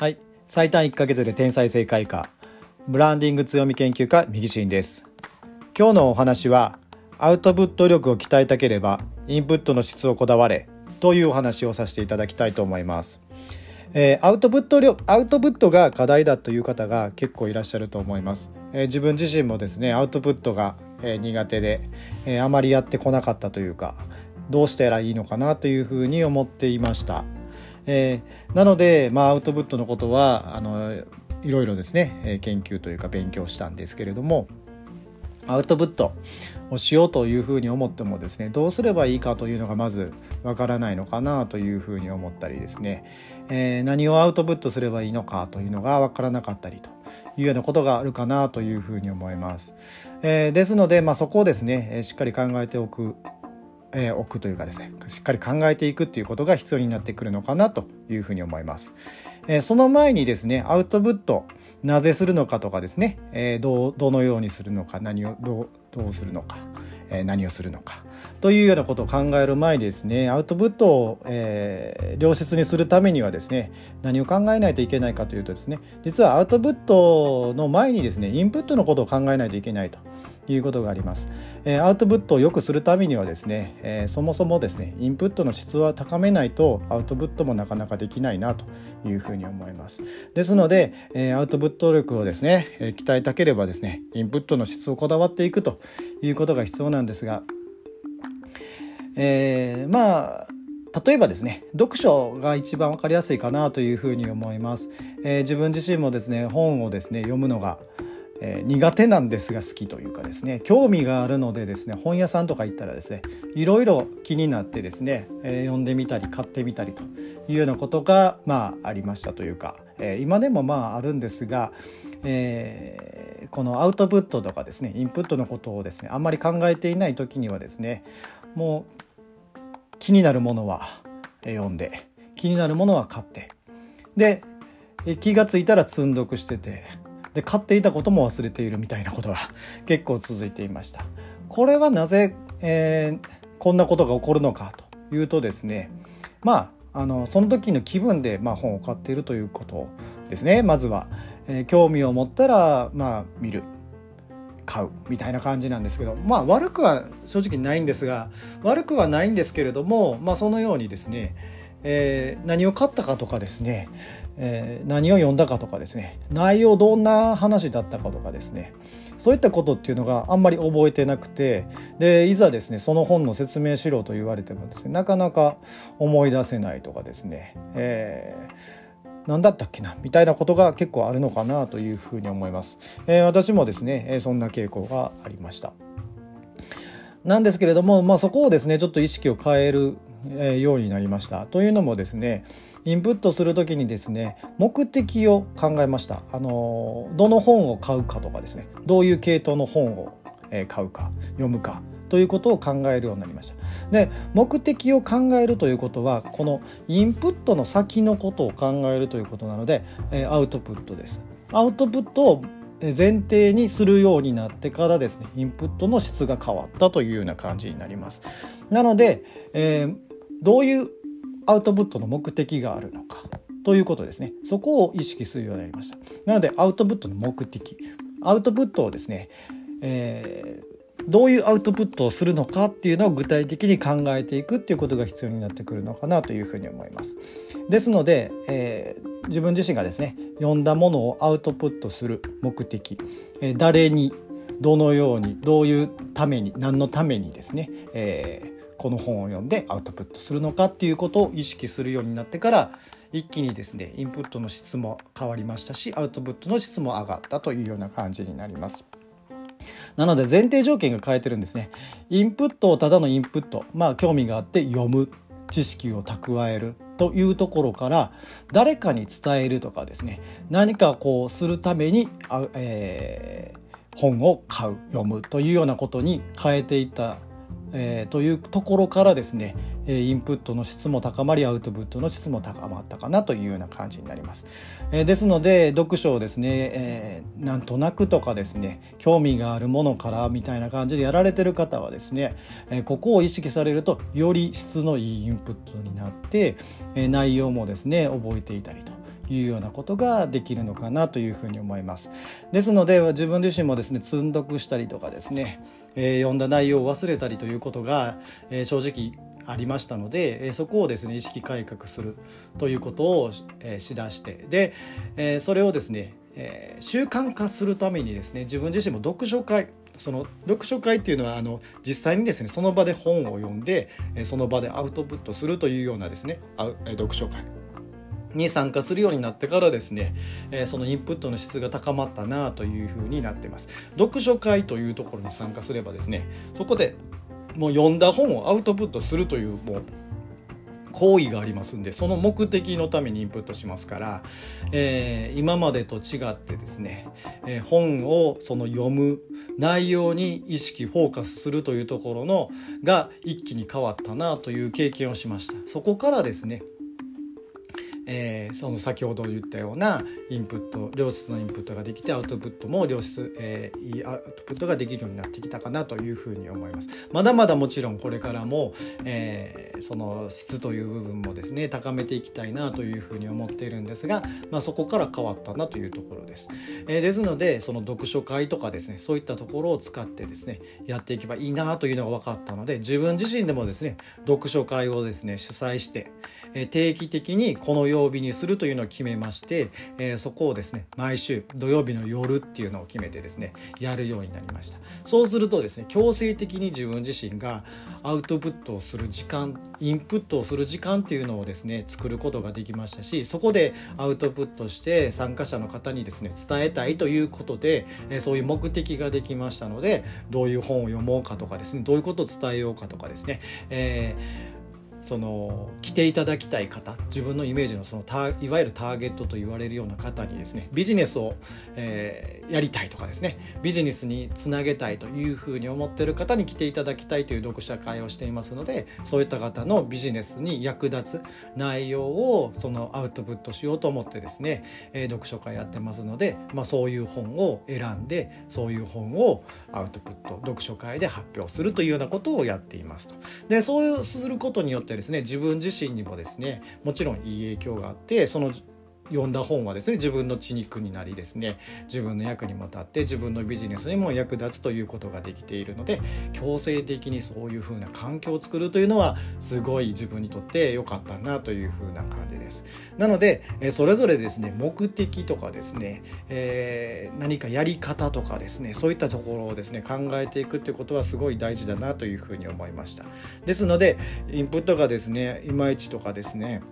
はい。最短1ヶ月で天才正解かブランディング強み研究家右進です。今日のお話はアウトプット力を鍛えたければインプットの質をこだわれというお話をさせていただきたいと思います。えー、アウトプット量アウトプットが課題だという方が結構いらっしゃると思います、えー、自分自身もですねアウトプットが、えー、苦手で、えあまりやってこなかったというかどうしたらいいのかなというふうに思っていました。えー、なので、まあ、アウトプットのことはあのいろいろですね研究というか勉強したんですけれどもアウトプットをしようというふうに思ってもですねどうすればいいかというのがまずわからないのかなというふうに思ったりですね、えー、何をアウトプットすればいいのかというのがわからなかったりというようなことがあるかなというふうに思います。えー、ですので、まあ、そこをですねしっかり考えておくえー、置くというかですねしっかり考えていくっていうことが必要になってくるのかなというふうに思います。えー、その前にですねアウトプットなぜするのかとかですね、えー、どうどのようにするのか何をどうどうするのか、えー、何をするのかというようなことを考える前にですねアウトプットを、えー、良質にするためにはですね何を考えないといけないかというとですね実はアウトプットの前にですねインプットのことを考えないといけないということがあります。えー、アウトプットを良くするためにはですね、えー、そもそもですねインプットの質は高めないとアウトプットもなかなかできないなというふうに思います。ですので、えー、アウトプット力をですね、え鍛えたければですねインプットの質をこだわっていくということが必要なんですがえー、まあ例えばですね読書が一番分かりやすいかなというふうに思います、えー、自分自身もですね本をですね読むのが、えー、苦手なんですが好きというかですね興味があるのでですね本屋さんとか行ったらですねいろいろ気になってですね、えー、読んでみたり買ってみたりというようなことがまあありましたというか、え今でもまああるんですが、えこのアウトプットとかですねインプットのことをですねあんまり考えていない時にはですねもう気になるものは読んで気になるものは買ってで気が付いたら積んどくしててで買っていたことも忘れているみたいなことが 結構続いていました。これはなぜ、えー、こんなことが起こるのかというとですねまああのその時の気分で、まあ、本を買っているということですねまずは、えー、興味を持ったら、まあ、見る買うみたいな感じなんですけどまあ悪くは正直ないんですが悪くはないんですけれどもまあそのようにですね、えー、何を買ったかとかですね、えー、何を読んだかとかですね内容どんな話だったかとかですねそういったことっていうのがあんまり覚えてなくてでいざですねその本の説明しろと言われてもですねなかなか思い出せないとかですね、えー何だったっけなみたいなことが結構あるのかなというふうに思います。えー、私もですね、えそんな傾向がありました。なんですけれども、まあ、そこをですねちょっと意識を変えるようになりました。というのもですねインプットする時にですね目的を考えました。あのどの本を買うかとかですねどういう系統の本を買うか読むかということを考えるようになりました。で目的を考えるということはこのインプットの先のことを考えるということなので、えアウトプットです。アウトプットを前提にするようになってからですねインプットの質が変わったというような感じになります。なので、えー、どういうアウトプットの目的があるのかということですねそこを意識するようになりました。なのでアウトプットの目的アウトプットをですね、えー、どういうアウトプットをするのかっていうのを具体的に考えていくっていうことが必要になってくるのかなというふうに思います。ですので、えー、自分自身がですね読んだものをアウトプットする目的、えー、誰にどのようにどういうために何のためにですね、えー、この本を読んでアウトプットするのかっていうことを意識するようになってから一気にですねインプットの質も変わりましたしアウトプットの質も上がったというような感じになります。なので前提条件が変えてるんですね。インプットをただのインプット、まあ興味があって読む、知識を蓄えるというところから誰かに伝えるとかですね何かこうするためにあ、えー、本を買う読むというようなことに変えていったえー、というところからですねインプットの質も高まりアウトプットの質も高まったかなというような感じになります。えー、ですので読書をですね、えー、なんとなくとかですね興味があるものからみたいな感じでやられてる方はですね、えここを意識されるとより質のいいインプットになって、え内容もですね覚えていたりというようなことができるのかなというふうに思います。ですので自分自身もですね積んどくしたりとかですね、えー、読んだ内容を忘れたりということが、えー、正直ありましたので、えそこをですね意識改革するということを、えしだしてで、えそれをですね、えー習慣化するためにですね自分自身も読書会その読書会っていうのはあの実際にですねその場で本を読んでその場でアウトプットするというようなですね読書会に参加するようになってからですね、えそのインプットの質が高まったなというふうになってます。読書会というところに参加すればですねそこでもう読んだ本をアウトプットするというもう行為がありますんでその目的のためにインプットしますから、えー、今までと違ってですね、えー、本をその読む内容に意識フォーカスするというところのが一気に変わったなという経験をしました。そこからですねえー、その先ほど言ったようなインプット良質のインプットができてアウトプットも良質、えー、いいアウトプットができるようになってきたかなというふうに思います。まだまだもちろんこれからも、えー、その質という部分もですね高めていきたいなというふうに思っているんですが、まあ、そこから変わったなというところです、えー、ですのでその読書会とかですねそういったところを使ってですねやっていけばいいなというのが分かったので自分自身でもですね読書会をですね主催して、え定期的にこの曜日にするというのを決めまして、えー、そこをですね毎週土曜日の夜っていうのを決めてですねやるようになりました。そうするとですね強制的に自分自身がアウトプットをする時間インプットをする時間っていうのをですね作ることができましたしそこでアウトプットして参加者の方にですね伝えたいということで、えそういう目的ができましたのでどういう本を読もうかとかですねどういうことを伝えようかとかですね、えーその来ていただきたい方自分のイメージのそのいわゆるターゲットと言われるような方にですねビジネスを、えー、やりたいとかですねビジネスにつなげたいというふうに思っている方に来ていただきたいという読者会をしていますのでそういった方のビジネスに役立つ内容をそのアウトプットしようと思ってですね、えー、読書会やってますので、まあ、そういう本を選んでそういう本をアウトプット読書会で発表するというようなことをやっていますと。でそうすることによってったですね自分自身にもですねもちろんいい影響があってその読んだ本はですね自分の血肉になりですね自分の役にも立って自分のビジネスにも役立つということができているので強制的にそういうふうな環境を作るというのはすごい自分にとって良かったなというふうな感じです。なのでそれぞれですね目的とかですね、えー、何かやり方とかですねそういったところをですね考えていくっていうことはすごい大事だなというふうに思いました。ですのでインプットがですねいまいちとかですね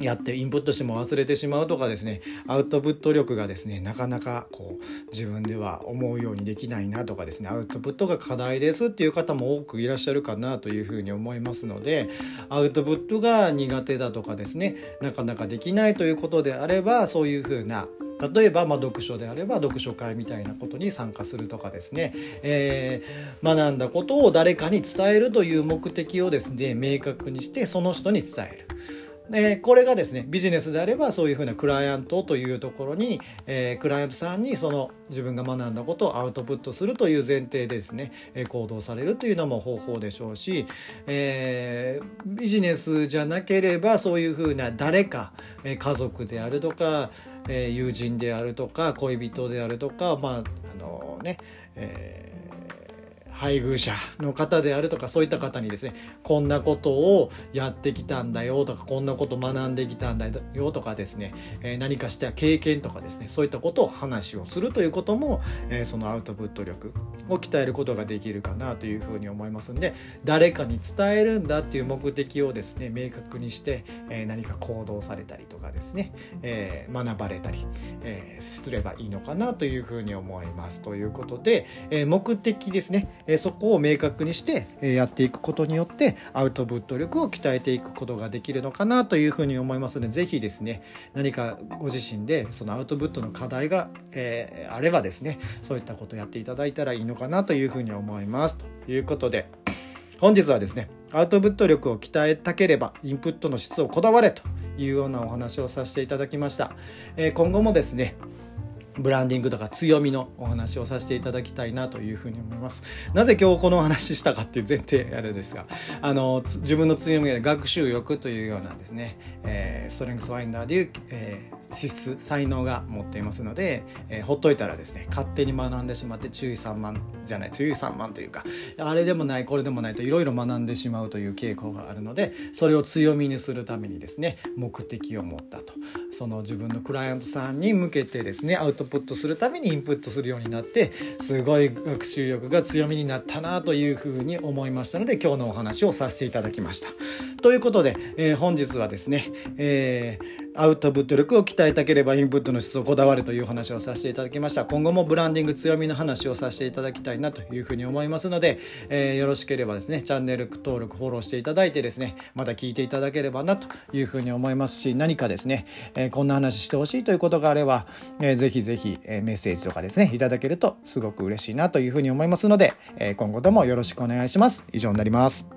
やってインプットしても忘れてしまうとかですねアウトプット力がですねなかなかこう自分では思うようにできないなとかですねアウトプットが課題ですっていう方も多くいらっしゃるかなというふうに思いますのでアウトプットが苦手だとかですねなかなかできないということであればそういうふうな例えば、まあ、読書であれば読書会みたいなことに参加するとかですね、えー、学んだことを誰かに伝えるという目的をですね明確にしてその人に伝える。でこれがですねビジネスであればそういうふうなクライアントというところに、えー、クライアントさんにその自分が学んだことをアウトプットするという前提でですね、えー、行動されるというのも方法でしょうし、えー、ビジネスじゃなければそういうふうな誰か、えー、家族であるとか、えー、友人であるとか恋人であるとかまああのね、えー配偶者の方であるとかそういった方にですねこんなことをやってきたんだよとかこんなこと学んできたんだよとかですね、えー、何かした経験とかですねそういったことを話をするということも、えー、そのアウトプット力を鍛えることができるかなというふうに思いますんで誰かに伝えるんだっていう目的をですね明確にして、えー、何か行動されたりとかですね、え学ばれたり、えすればいいのかなというふうに思います。ということで、え目的ですね。えそこを明確にして、えやっていくことによってアウトプット力を鍛えていくことができるのかなというふうに思いますので是非ですね何かご自身でそのアウトプットの課題が、え、あればですねそういったことをやっていただいたらいいのかなというふうに思います。ということで本日はですねアウトプット力を鍛えたければインプットの質をこだわれというようなお話をさせていただきました、え、今後もですねブランディングとか強みのお話をさせていただきたいなというふうに思います。なぜ今日このお話したかっていう前提あれですが、あの自分の強みで学習欲というようなですね、えー、ストレングスファインダーでいう、えー、資質才能が持っていますので、えー、ほっといたらですね勝手に学んでしまって注意散漫じゃない注意散漫というかあれでもないこれでもないといろいろ学んでしまうという傾向があるのでそれを強みにするためにですね目的を持ったとその自分のクライアントさんに向けてですねアウトプットするためにインプットするようになってすごい学習欲が強みになったなというふうに思いましたので今日のお話をさせていただきました。ということで、えー、本日はですね、えーアウトプット力を鍛えたければインプットの質をこだわるという話をさせていただきました。今後もブランディング強みの話をさせていただきたいなというふうに思いますので、えー、よろしければですねチャンネル登録フォローしていただいてですねまた聞いていただければなというふうに思いますし何かですね、えー、こんな話してほしいということがあれば、えー、ぜひぜひ、え、メッセージとかですねいただけるとすごく嬉しいなというふうに思いますので、え、今後ともよろしくお願いします。以上になります。